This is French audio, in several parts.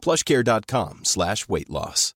plushcare.com slash weight loss.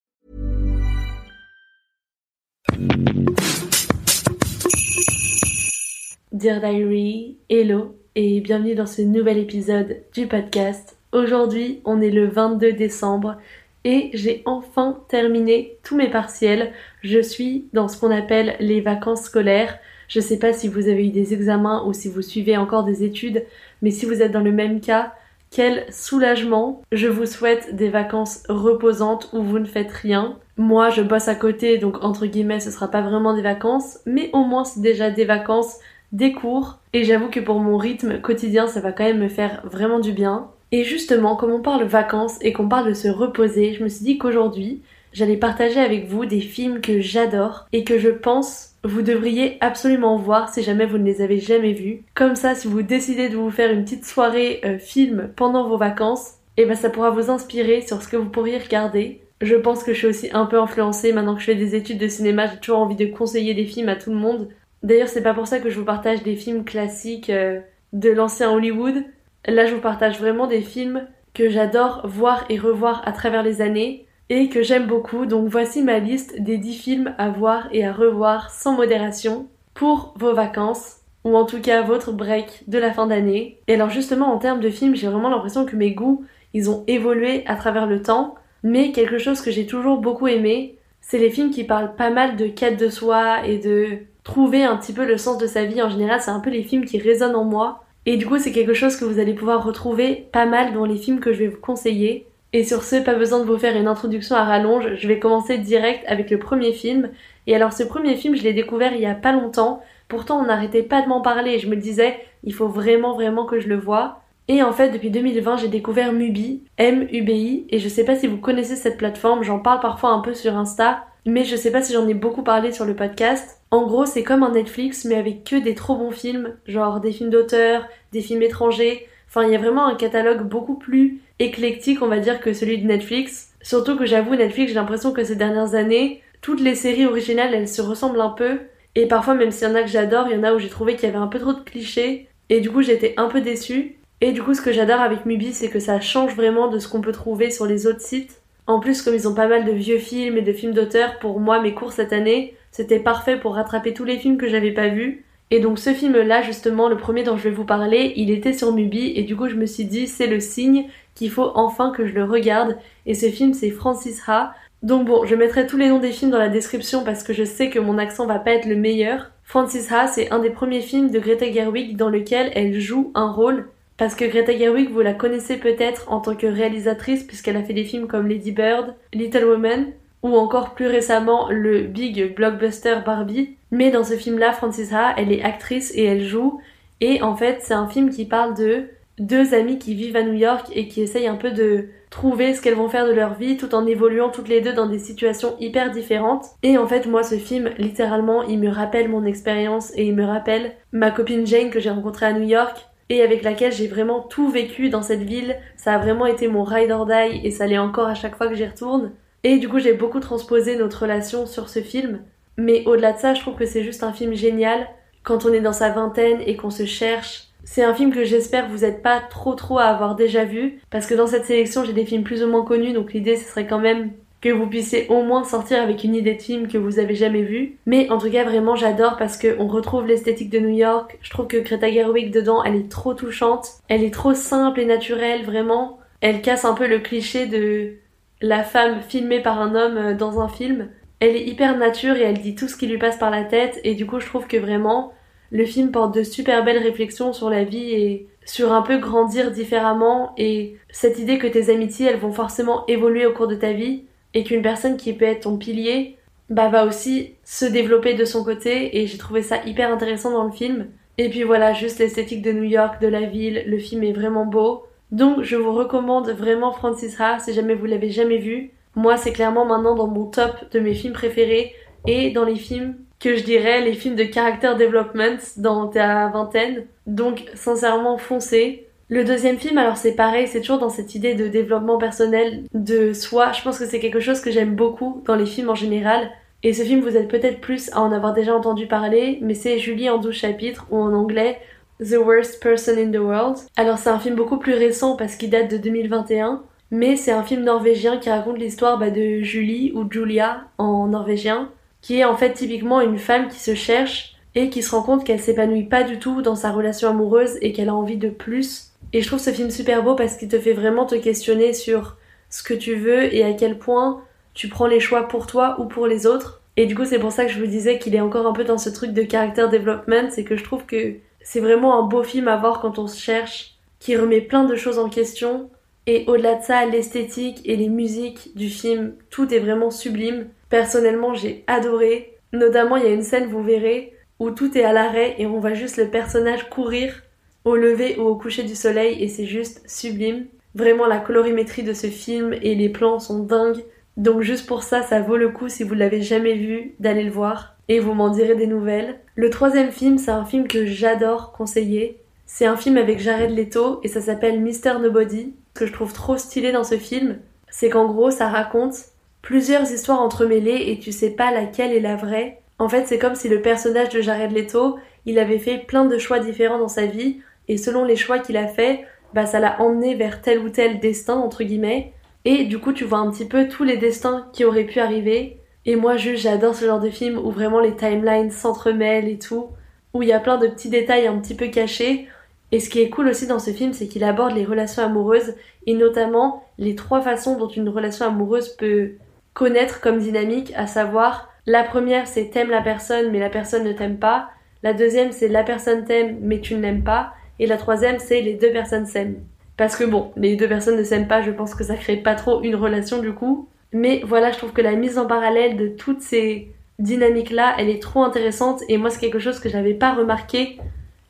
Dear Diary, hello et bienvenue dans ce nouvel épisode du podcast. Aujourd'hui, on est le 22 décembre et j'ai enfin terminé tous mes partiels. Je suis dans ce qu'on appelle les vacances scolaires. Je sais pas si vous avez eu des examens ou si vous suivez encore des études, mais si vous êtes dans le même cas, quel soulagement. Je vous souhaite des vacances reposantes où vous ne faites rien. Moi, je bosse à côté, donc entre guillemets, ce sera pas vraiment des vacances, mais au moins c'est déjà des vacances, des cours. Et j'avoue que pour mon rythme quotidien, ça va quand même me faire vraiment du bien. Et justement, comme on parle vacances et qu'on parle de se reposer, je me suis dit qu'aujourd'hui, j'allais partager avec vous des films que j'adore et que je pense vous devriez absolument voir si jamais vous ne les avez jamais vus. Comme ça, si vous décidez de vous faire une petite soirée euh, film pendant vos vacances, et eh ben ça pourra vous inspirer sur ce que vous pourriez regarder. Je pense que je suis aussi un peu influencée maintenant que je fais des études de cinéma, j'ai toujours envie de conseiller des films à tout le monde. D'ailleurs, c'est pas pour ça que je vous partage des films classiques euh, de l'ancien Hollywood. Là, je vous partage vraiment des films que j'adore voir et revoir à travers les années et que j'aime beaucoup. Donc voici ma liste des 10 films à voir et à revoir sans modération pour vos vacances ou en tout cas votre break de la fin d'année. Et alors justement en termes de films, j'ai vraiment l'impression que mes goûts, ils ont évolué à travers le temps, mais quelque chose que j'ai toujours beaucoup aimé, c'est les films qui parlent pas mal de quête de soi et de trouver un petit peu le sens de sa vie. En général, c'est un peu les films qui résonnent en moi. Et du coup, c'est quelque chose que vous allez pouvoir retrouver pas mal dans les films que je vais vous conseiller. Et sur ce, pas besoin de vous faire une introduction à rallonge, je vais commencer direct avec le premier film. Et alors ce premier film, je l'ai découvert il y a pas longtemps, pourtant on n'arrêtait pas de m'en parler, je me disais, il faut vraiment vraiment que je le vois. Et en fait, depuis 2020, j'ai découvert Mubi, M-U-B-I, et je sais pas si vous connaissez cette plateforme, j'en parle parfois un peu sur Insta, mais je sais pas si j'en ai beaucoup parlé sur le podcast. En gros, c'est comme un Netflix, mais avec que des trop bons films, genre des films d'auteur, des films étrangers, enfin il y a vraiment un catalogue beaucoup plus éclectique, on va dire, que celui de Netflix. Surtout que j'avoue, Netflix, j'ai l'impression que ces dernières années, toutes les séries originales, elles se ressemblent un peu. Et parfois, même s'il y en a que j'adore, il y en a où j'ai trouvé qu'il y avait un peu trop de clichés. Et du coup, j'étais un peu déçue. Et du coup, ce que j'adore avec Mubi, c'est que ça change vraiment de ce qu'on peut trouver sur les autres sites. En plus, comme ils ont pas mal de vieux films et de films d'auteur, pour moi, mes cours cette année, c'était parfait pour rattraper tous les films que j'avais pas vus. Et donc ce film-là, justement, le premier dont je vais vous parler, il était sur Mubi et du coup je me suis dit c'est le signe qu'il faut enfin que je le regarde. Et ce film c'est Francis Ha. Donc bon, je mettrai tous les noms des films dans la description parce que je sais que mon accent va pas être le meilleur. Francis Ha, c'est un des premiers films de Greta Gerwig dans lequel elle joue un rôle. Parce que Greta Gerwig, vous la connaissez peut-être en tant que réalisatrice puisqu'elle a fait des films comme Lady Bird, Little Woman ou encore plus récemment le big blockbuster Barbie. Mais dans ce film-là, Francis Ha, elle est actrice et elle joue. Et en fait, c'est un film qui parle de deux amies qui vivent à New York et qui essayent un peu de trouver ce qu'elles vont faire de leur vie tout en évoluant toutes les deux dans des situations hyper différentes. Et en fait, moi, ce film, littéralement, il me rappelle mon expérience et il me rappelle ma copine Jane que j'ai rencontrée à New York et avec laquelle j'ai vraiment tout vécu dans cette ville. Ça a vraiment été mon ride or die et ça l'est encore à chaque fois que j'y retourne. Et du coup, j'ai beaucoup transposé notre relation sur ce film. Mais au-delà de ça, je trouve que c'est juste un film génial quand on est dans sa vingtaine et qu'on se cherche. C'est un film que j'espère vous êtes pas trop trop à avoir déjà vu parce que dans cette sélection j'ai des films plus ou moins connus donc l'idée ce serait quand même que vous puissiez au moins sortir avec une idée de film que vous avez jamais vu. Mais en tout cas, vraiment, j'adore parce qu'on retrouve l'esthétique de New York. Je trouve que Greta Gerwig dedans, elle est trop touchante. Elle est trop simple et naturelle, vraiment. Elle casse un peu le cliché de la femme filmée par un homme euh, dans un film. Elle est hyper nature et elle dit tout ce qui lui passe par la tête. Et du coup, je trouve que vraiment, le film porte de super belles réflexions sur la vie et sur un peu grandir différemment et cette idée que tes amitiés elles vont forcément évoluer au cours de ta vie et qu'une personne qui peut être ton pilier bah va aussi se développer de son côté et j'ai trouvé ça hyper intéressant dans le film. Et puis voilà, juste l'esthétique de New York, de la ville, le film est vraiment beau. Donc je vous recommande vraiment Francis Ha si jamais vous l'avez jamais vu. Moi c'est clairement maintenant dans mon top de mes films préférés et dans les films que je dirais les films de character development dans ta vingtaine. Donc sincèrement foncez. Le deuxième film, alors c'est pareil, c'est toujours dans cette idée de développement personnel de soi. Je pense que c'est quelque chose que j'aime beaucoup dans les films en général. Et ce film, vous êtes peut-être plus à en avoir déjà entendu parler, mais c'est Julie en 12 chapitres, ou en anglais The Worst Person in the World. Alors c'est un film beaucoup plus récent parce qu'il date de 2021, mais c'est un film norvégien qui raconte l'histoire bah, de Julie, ou Julia en norvégien, qui est en fait typiquement une femme qui se cherche et qui se rend compte qu'elle s'épanouit pas du tout dans sa relation amoureuse et qu'elle a envie de plus et je trouve ce film super beau parce qu'il te fait vraiment te questionner sur ce que tu veux et à quel point tu prends les choix pour toi ou pour les autres. Et du coup, c'est pour ça que je vous disais qu'il est encore un peu dans ce truc de character development, c'est que je trouve que c'est vraiment un beau film à voir quand on se cherche, qui remet plein de choses en question. Et au-delà de ça, l'esthétique et les musiques du film, tout est vraiment sublime. Personnellement, j'ai adoré. Notamment, il y a une scène, vous verrez, où tout est à l'arrêt et on voit juste le personnage courir au lever ou au coucher du soleil et c'est juste sublime. Vraiment la colorimétrie de ce film et les plans sont dingues. Donc juste pour ça, ça vaut le coup si vous l'avez jamais vu d'aller le voir et vous m'en direz des nouvelles. Le troisième film, c'est un film que j'adore conseiller. C'est un film avec Jared Leto et ça s'appelle Mr. Nobody. Que je trouve trop stylé dans ce film, c'est qu'en gros, ça raconte plusieurs histoires entremêlées et tu sais pas laquelle est la vraie. En fait, c'est comme si le personnage de Jared Leto, il avait fait plein de choix différents dans sa vie et selon les choix qu'il a fait, bah ça l'a emmené vers tel ou tel destin entre guillemets. Et du coup tu vois un petit peu tous les destins qui auraient pu arriver. Et moi juste j'adore ce genre de film où vraiment les timelines s'entremêlent et tout où il y a plein de petits détails un petit peu cachés et ce qui est cool aussi dans ce film c'est qu'il aborde les relations amoureuses et notamment les trois façons dont une relation amoureuse peut connaître comme dynamique à savoir la première c'est t'aimes la personne mais la personne ne t'aime pas la deuxième c'est la personne t'aime mais tu ne l'aimes pas et la troisième, c'est les deux personnes s'aiment. Parce que bon, les deux personnes ne s'aiment pas, je pense que ça crée pas trop une relation du coup. Mais voilà, je trouve que la mise en parallèle de toutes ces dynamiques-là, elle est trop intéressante. Et moi, c'est quelque chose que j'avais pas remarqué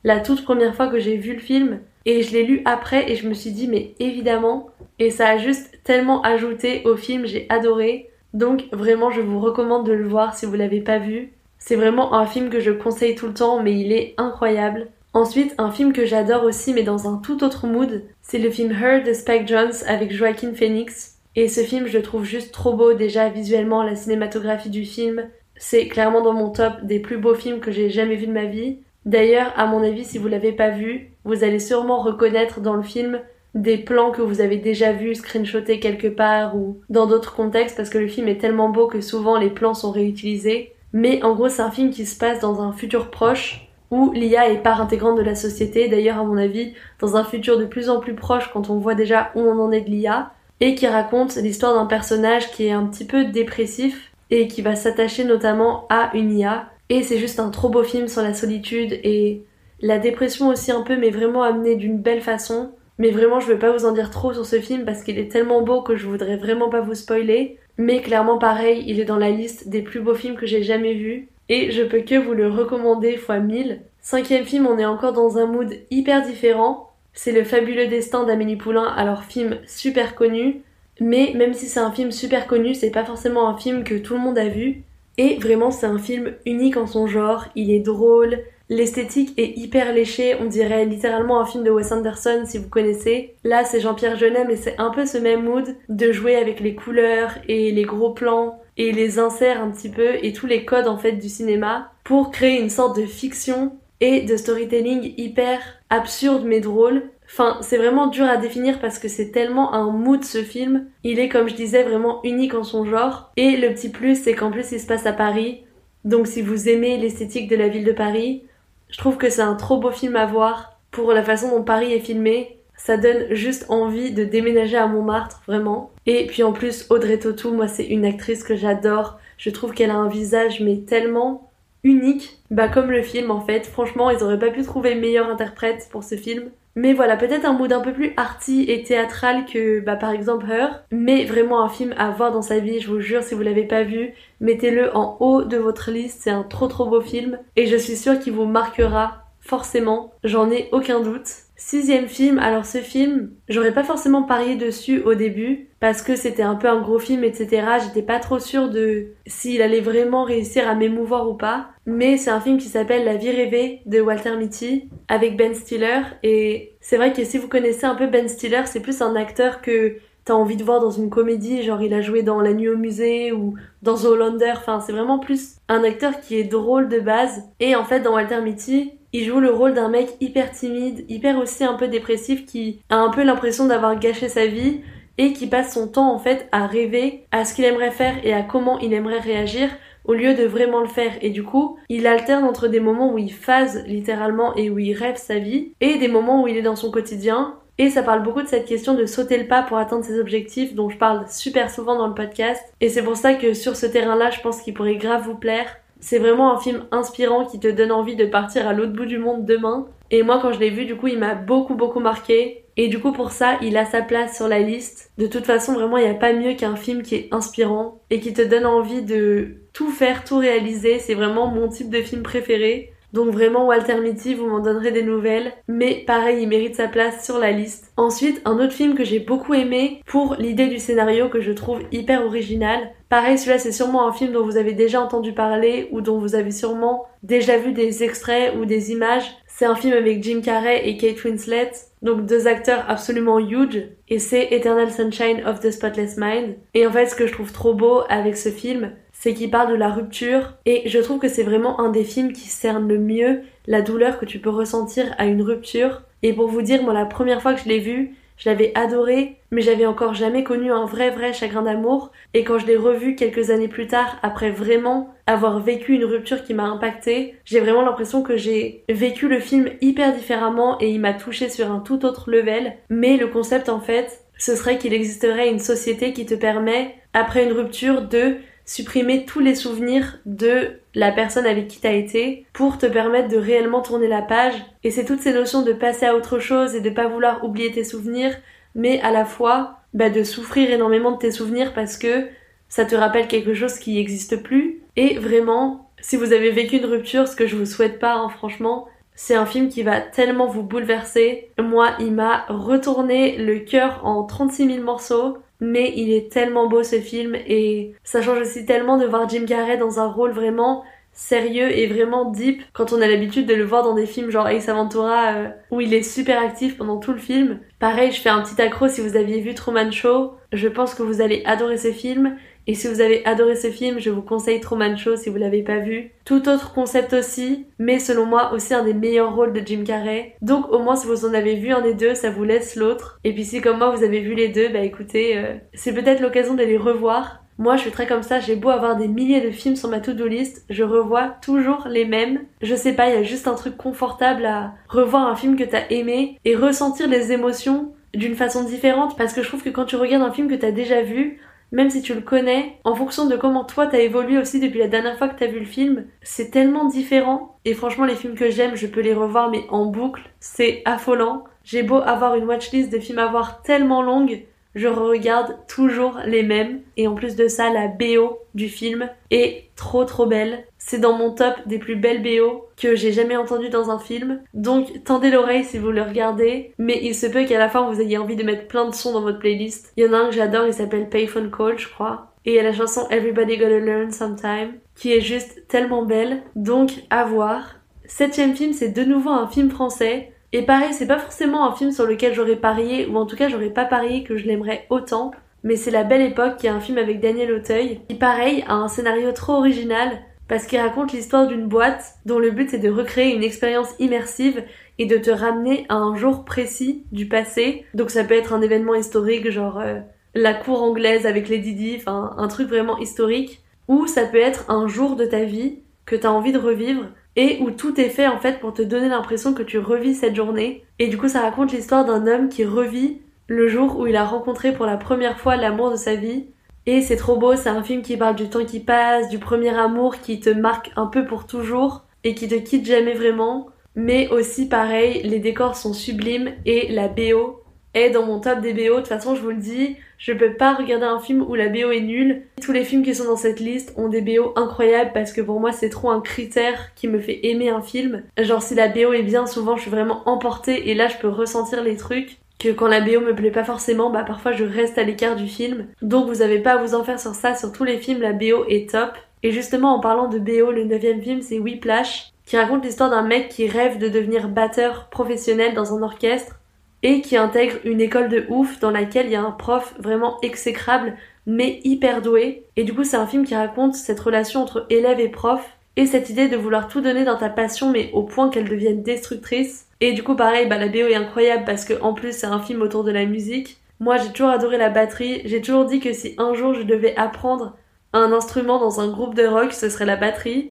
la toute première fois que j'ai vu le film. Et je l'ai lu après et je me suis dit, mais évidemment. Et ça a juste tellement ajouté au film, j'ai adoré. Donc vraiment, je vous recommande de le voir si vous l'avez pas vu. C'est vraiment un film que je conseille tout le temps, mais il est incroyable. Ensuite, un film que j'adore aussi, mais dans un tout autre mood, c'est le film Her de Spike Jones avec Joaquin Phoenix. Et ce film, je trouve juste trop beau déjà visuellement, la cinématographie du film. C'est clairement dans mon top des plus beaux films que j'ai jamais vu de ma vie. D'ailleurs, à mon avis, si vous l'avez pas vu, vous allez sûrement reconnaître dans le film des plans que vous avez déjà vus screenshotés quelque part ou dans d'autres contextes parce que le film est tellement beau que souvent les plans sont réutilisés. Mais en gros, c'est un film qui se passe dans un futur proche où l'IA est part intégrante de la société, d'ailleurs à mon avis dans un futur de plus en plus proche quand on voit déjà où on en est de l'IA, et qui raconte l'histoire d'un personnage qui est un petit peu dépressif et qui va s'attacher notamment à une IA. Et c'est juste un trop beau film sur la solitude et la dépression aussi un peu, mais vraiment amené d'une belle façon. Mais vraiment, je veux pas vous en dire trop sur ce film parce qu'il est tellement beau que je voudrais vraiment pas vous spoiler. Mais clairement, pareil, il est dans la liste des plus beaux films que j'ai jamais vus et je peux que vous le recommander fois 1000. Cinquième film, on est encore dans un mood hyper différent. C'est Le fabuleux destin d'Amélie Poulain, alors film super connu, mais même si c'est un film super connu, c'est pas forcément un film que tout le monde a vu. Et vraiment, c'est un film unique en son genre, il est drôle, L'esthétique est hyper léchée, on dirait littéralement un film de Wes Anderson si vous connaissez. Là c'est Jean-Pierre Jeunet mais c'est un peu ce même mood de jouer avec les couleurs et les gros plans et les inserts un petit peu et tous les codes en fait du cinéma pour créer une sorte de fiction et de storytelling hyper absurde mais drôle. Enfin, c'est vraiment dur à définir parce que c'est tellement un mood ce film. Il est, comme je disais, vraiment unique en son genre. Et le petit plus, c'est qu'en plus, il se passe à Paris. Donc, si vous aimez l'esthétique de la ville de Paris, je trouve que c'est un trop beau film à voir pour la façon dont Paris est filmé. Ça donne juste envie de déménager à Montmartre, vraiment. Et puis en plus, Audrey Tautou, moi, c'est une actrice que j'adore. Je trouve qu'elle a un visage, mais tellement unique. Bah, comme le film, en fait. Franchement, ils auraient pas pu trouver meilleur interprète pour ce film. Mais voilà, peut-être un mood un peu plus arty et théâtral que bah, par exemple Her, mais vraiment un film à voir dans sa vie, je vous jure, si vous l'avez pas vu, mettez-le en haut de votre liste, c'est un trop trop beau film et je suis sûre qu'il vous marquera forcément, j'en ai aucun doute. Sixième film, alors ce film, j'aurais pas forcément parié dessus au début parce que c'était un peu un gros film, etc. J'étais pas trop sûre de s'il allait vraiment réussir à m'émouvoir ou pas. Mais c'est un film qui s'appelle La vie rêvée de Walter Mitty avec Ben Stiller et c'est vrai que si vous connaissez un peu Ben Stiller, c'est plus un acteur que t'as envie de voir dans une comédie, genre il a joué dans La Nuit au musée ou dans Zoolander, enfin c'est vraiment plus un acteur qui est drôle de base. Et en fait dans Walter Mitty, il joue le rôle d'un mec hyper timide, hyper aussi un peu dépressif qui a un peu l'impression d'avoir gâché sa vie et qui passe son temps en fait à rêver à ce qu'il aimerait faire et à comment il aimerait réagir au lieu de vraiment le faire. Et du coup, il alterne entre des moments où il phase littéralement et où il rêve sa vie et des moments où il est dans son quotidien. Et ça parle beaucoup de cette question de sauter le pas pour atteindre ses objectifs dont je parle super souvent dans le podcast. Et c'est pour ça que sur ce terrain-là, je pense qu'il pourrait grave vous plaire. C'est vraiment un film inspirant qui te donne envie de partir à l'autre bout du monde demain. Et moi, quand je l'ai vu, du coup, il m'a beaucoup, beaucoup marqué. Et du coup, pour ça, il a sa place sur la liste. De toute façon, vraiment, il n'y a pas mieux qu'un film qui est inspirant et qui te donne envie de tout faire, tout réaliser. C'est vraiment mon type de film préféré. Donc vraiment Walter Mitty, vous m'en donnerez des nouvelles. Mais pareil, il mérite sa place sur la liste. Ensuite, un autre film que j'ai beaucoup aimé pour l'idée du scénario que je trouve hyper original. Pareil, celui-là c'est sûrement un film dont vous avez déjà entendu parler ou dont vous avez sûrement déjà vu des extraits ou des images. C'est un film avec Jim Carrey et Kate Winslet, donc deux acteurs absolument huge, et c'est Eternal Sunshine of the Spotless Mind. Et en fait, ce que je trouve trop beau avec ce film, c'est qu'il parle de la rupture et je trouve que c'est vraiment un des films qui cerne le mieux la douleur que tu peux ressentir à une rupture. Et pour vous dire, moi la première fois que je l'ai vu, je l'avais adoré, mais j'avais encore jamais connu un vrai vrai chagrin d'amour. Et quand je l'ai revu quelques années plus tard, après vraiment avoir vécu une rupture qui m'a impacté, j'ai vraiment l'impression que j'ai vécu le film hyper différemment et il m'a touché sur un tout autre level. Mais le concept en fait, ce serait qu'il existerait une société qui te permet, après une rupture, de supprimer tous les souvenirs de la personne avec qui t'as été pour te permettre de réellement tourner la page. Et c'est toutes ces notions de passer à autre chose et de pas vouloir oublier tes souvenirs, mais à la fois bah, de souffrir énormément de tes souvenirs parce que ça te rappelle quelque chose qui n'existe plus. Et vraiment, si vous avez vécu une rupture, ce que je vous souhaite pas, hein, franchement, c'est un film qui va tellement vous bouleverser. Moi, il m'a retourné le cœur en 36 000 morceaux mais il est tellement beau ce film et ça change aussi tellement de voir Jim Carrey dans un rôle vraiment sérieux et vraiment deep quand on a l'habitude de le voir dans des films genre Ace Aventura euh, où il est super actif pendant tout le film. Pareil, je fais un petit accro si vous aviez vu Truman Show, je pense que vous allez adorer ce film et si vous avez adoré ce film, je vous conseille Truman Show si vous l'avez pas vu. Tout autre concept aussi, mais selon moi aussi un des meilleurs rôles de Jim Carrey. Donc au moins si vous en avez vu un des deux, ça vous laisse l'autre. Et puis si comme moi vous avez vu les deux, bah écoutez, euh, c'est peut-être l'occasion de les revoir. Moi, je suis très comme ça, j'ai beau avoir des milliers de films sur ma to-do list, je revois toujours les mêmes. Je sais pas, il y a juste un truc confortable à revoir un film que t'as aimé et ressentir les émotions d'une façon différente parce que je trouve que quand tu regardes un film que t'as déjà vu, même si tu le connais, en fonction de comment toi t'as évolué aussi depuis la dernière fois que t'as vu le film, c'est tellement différent. Et franchement, les films que j'aime, je peux les revoir mais en boucle, c'est affolant. J'ai beau avoir une watchlist de films à voir tellement longue, je regarde toujours les mêmes. Et en plus de ça, la BO du film est trop trop belle. C'est dans mon top des plus belles BO que j'ai jamais entendu dans un film. Donc tendez l'oreille si vous le regardez. Mais il se peut qu'à la fin vous ayez envie de mettre plein de sons dans votre playlist. Il y en a un que j'adore, il s'appelle Payphone Call, je crois. Et il y a la chanson Everybody Gotta Learn Sometime, qui est juste tellement belle. Donc à voir. Septième film, c'est de nouveau un film français. Et pareil, c'est pas forcément un film sur lequel j'aurais parié, ou en tout cas j'aurais pas parié que je l'aimerais autant. Mais c'est La Belle Époque, qui est un film avec Daniel Auteuil, qui pareil a un scénario trop original, parce qu'il raconte l'histoire d'une boîte dont le but c'est de recréer une expérience immersive et de te ramener à un jour précis du passé. Donc ça peut être un événement historique, genre euh, la cour anglaise avec les Didi, enfin un truc vraiment historique, ou ça peut être un jour de ta vie que t'as envie de revivre et où tout est fait en fait pour te donner l'impression que tu revis cette journée. Et du coup ça raconte l'histoire d'un homme qui revit le jour où il a rencontré pour la première fois l'amour de sa vie. Et c'est trop beau, c'est un film qui parle du temps qui passe, du premier amour qui te marque un peu pour toujours et qui te quitte jamais vraiment. Mais aussi pareil, les décors sont sublimes et la BO est dans mon top des BO. De toute façon, je vous le dis, je peux pas regarder un film où la BO est nulle. Tous les films qui sont dans cette liste ont des BO incroyables parce que pour moi, c'est trop un critère qui me fait aimer un film. Genre, si la BO est bien, souvent, je suis vraiment emportée et là, je peux ressentir les trucs que quand la BO me plaît pas forcément, bah parfois je reste à l'écart du film. Donc vous avez pas à vous en faire sur ça, sur tous les films, la BO est top. Et justement en parlant de BO, le neuvième film c'est Whiplash, qui raconte l'histoire d'un mec qui rêve de devenir batteur professionnel dans un orchestre et qui intègre une école de ouf dans laquelle il y a un prof vraiment exécrable mais hyper doué. Et du coup c'est un film qui raconte cette relation entre élève et prof et cette idée de vouloir tout donner dans ta passion mais au point qu'elle devienne destructrice. Et du coup pareil, bah la BO est incroyable parce que en plus c'est un film autour de la musique. Moi j'ai toujours adoré la batterie, j'ai toujours dit que si un jour je devais apprendre un instrument dans un groupe de rock, ce serait la batterie.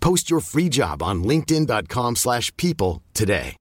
Post your free job on linkedin.com/people today.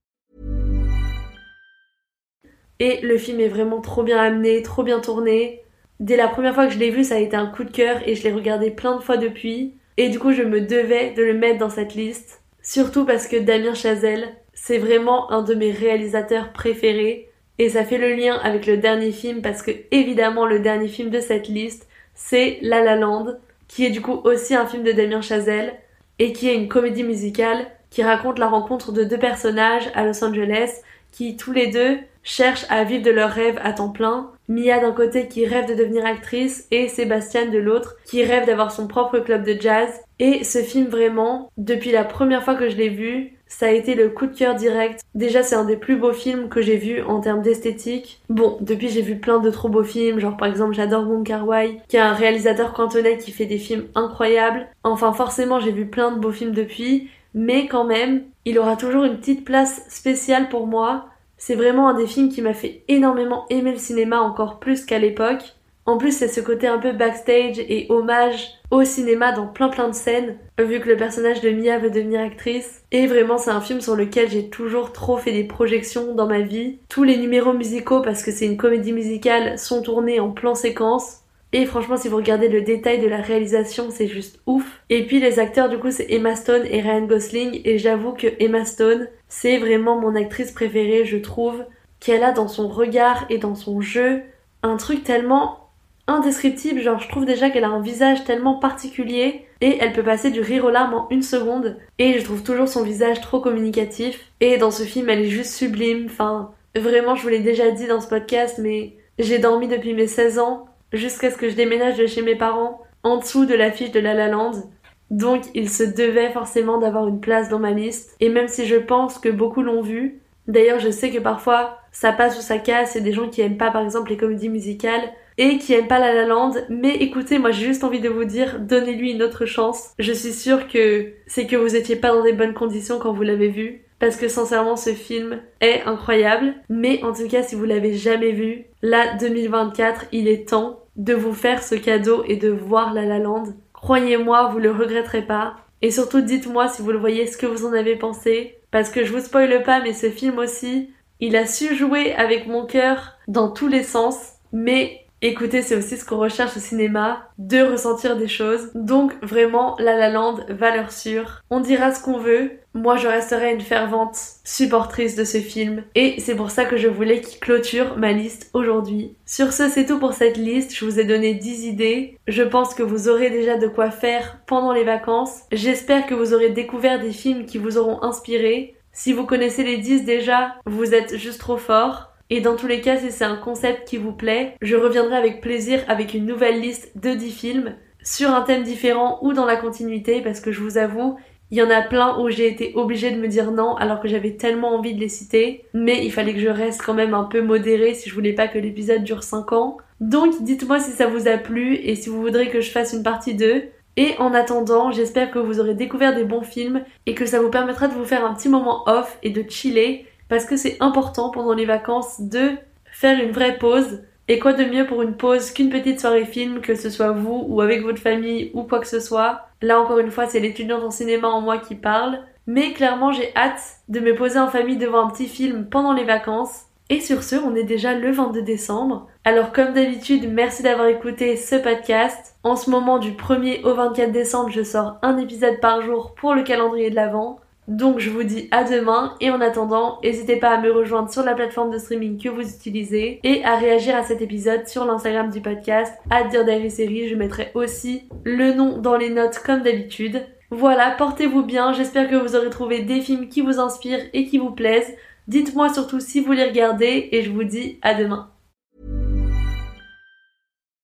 Et le film est vraiment trop bien amené, trop bien tourné. Dès la première fois que je l'ai vu, ça a été un coup de cœur et je l'ai regardé plein de fois depuis. Et du coup, je me devais de le mettre dans cette liste. Surtout parce que Damien Chazelle, c'est vraiment un de mes réalisateurs préférés. Et ça fait le lien avec le dernier film parce que évidemment le dernier film de cette liste, c'est La La Land, qui est du coup aussi un film de Damien Chazelle et qui est une comédie musicale qui raconte la rencontre de deux personnages à Los Angeles qui tous les deux cherchent à vivre de leurs rêves à temps plein. Mia d'un côté qui rêve de devenir actrice et Sébastien de l'autre qui rêve d'avoir son propre club de jazz. Et ce film vraiment, depuis la première fois que je l'ai vu, ça a été le coup de cœur direct. Déjà, c'est un des plus beaux films que j'ai vu en termes d'esthétique. Bon, depuis j'ai vu plein de trop beaux films, genre par exemple j'adore Wong Kar qui est un réalisateur cantonais qui fait des films incroyables. Enfin, forcément, j'ai vu plein de beaux films depuis, mais quand même, il aura toujours une petite place spéciale pour moi. C'est vraiment un des films qui m'a fait énormément aimer le cinéma encore plus qu'à l'époque. En plus, c'est ce côté un peu backstage et hommage au cinéma dans plein plein de scènes, vu que le personnage de Mia veut devenir actrice. Et vraiment, c'est un film sur lequel j'ai toujours trop fait des projections dans ma vie. Tous les numéros musicaux, parce que c'est une comédie musicale, sont tournés en plan séquence. Et franchement, si vous regardez le détail de la réalisation, c'est juste ouf. Et puis les acteurs, du coup, c'est Emma Stone et Ryan Gosling. Et j'avoue que Emma Stone, c'est vraiment mon actrice préférée, je trouve. Qu'elle a dans son regard et dans son jeu un truc tellement indescriptible. Genre, je trouve déjà qu'elle a un visage tellement particulier et elle peut passer du rire aux larmes en une seconde. Et je trouve toujours son visage trop communicatif. Et dans ce film, elle est juste sublime. Enfin, vraiment, je vous l'ai déjà dit dans ce podcast, mais j'ai dormi depuis mes 16 ans jusqu'à ce que je déménage de chez mes parents en dessous de l'affiche de La La Land. Donc, il se devait forcément d'avoir une place dans ma liste. Et même si je pense que beaucoup l'ont vu, d'ailleurs, je sais que parfois ça passe ou ça casse, et des gens qui aiment pas par exemple les comédies musicales et qui aiment pas La La Land. Mais écoutez, moi j'ai juste envie de vous dire, donnez-lui une autre chance. Je suis sûre que c'est que vous étiez pas dans des bonnes conditions quand vous l'avez vu. parce que sincèrement ce film est incroyable. Mais en tout cas, si vous l'avez jamais vu, là 2024, il est temps de vous faire ce cadeau et de voir La La Land. Croyez-moi, vous le regretterez pas. Et surtout, dites-moi si vous le voyez, ce que vous en avez pensé? Parce que je vous spoile pas, mais ce film aussi, il a su jouer avec mon cœur dans tous les sens. Mais Écoutez, c'est aussi ce qu'on recherche au cinéma, de ressentir des choses. Donc vraiment, La La Land, valeur sûre. On dira ce qu'on veut. Moi, je resterai une fervente supportrice de ce film. Et c'est pour ça que je voulais qu'il clôture ma liste aujourd'hui. Sur ce, c'est tout pour cette liste. Je vous ai donné 10 idées. Je pense que vous aurez déjà de quoi faire pendant les vacances. J'espère que vous aurez découvert des films qui vous auront inspiré. Si vous connaissez les 10 déjà, vous êtes juste trop fort. Et dans tous les cas, si c'est un concept qui vous plaît, je reviendrai avec plaisir avec une nouvelle liste de 10 films sur un thème différent ou dans la continuité parce que je vous avoue, il y en a plein où j'ai été obligée de me dire non alors que j'avais tellement envie de les citer, mais il fallait que je reste quand même un peu modérée si je voulais pas que l'épisode dure 5 ans. Donc dites-moi si ça vous a plu et si vous voudrez que je fasse une partie 2. Et en attendant, j'espère que vous aurez découvert des bons films et que ça vous permettra de vous faire un petit moment off et de chiller parce que c'est important pendant les vacances de faire une vraie pause. Et quoi de mieux pour une pause qu'une petite soirée film, que ce soit vous ou avec votre famille ou quoi que ce soit. Là encore une fois, c'est l'étudiante en cinéma en moi qui parle. Mais clairement, j'ai hâte de me poser en famille devant un petit film pendant les vacances. Et sur ce, on est déjà le 22 décembre. Alors comme d'habitude, merci d'avoir écouté ce podcast. En ce moment, du 1er au 24 décembre, je sors un épisode par jour pour le calendrier de l'Avent. Donc je vous dis à demain et en attendant, n'hésitez pas à me rejoindre sur la plateforme de streaming que vous utilisez et à réagir à cet épisode sur l'Instagram du podcast, à dire des séries, je mettrai aussi le nom dans les notes comme d'habitude. Voilà, portez-vous bien, j'espère que vous aurez trouvé des films qui vous inspirent et qui vous plaisent. Dites-moi surtout si vous les regardez et je vous dis à demain.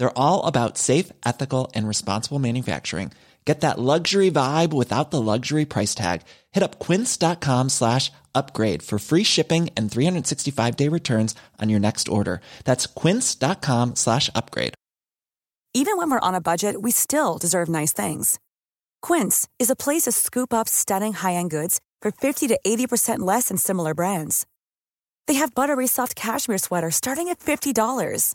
They're all about safe, ethical, and responsible manufacturing. Get that luxury vibe without the luxury price tag. Hit up quince.com slash upgrade for free shipping and 365 day returns on your next order. That's quince.com slash upgrade. Even when we're on a budget, we still deserve nice things. Quince is a place to scoop up stunning high end goods for 50 to 80% less than similar brands. They have buttery soft cashmere sweaters starting at $50,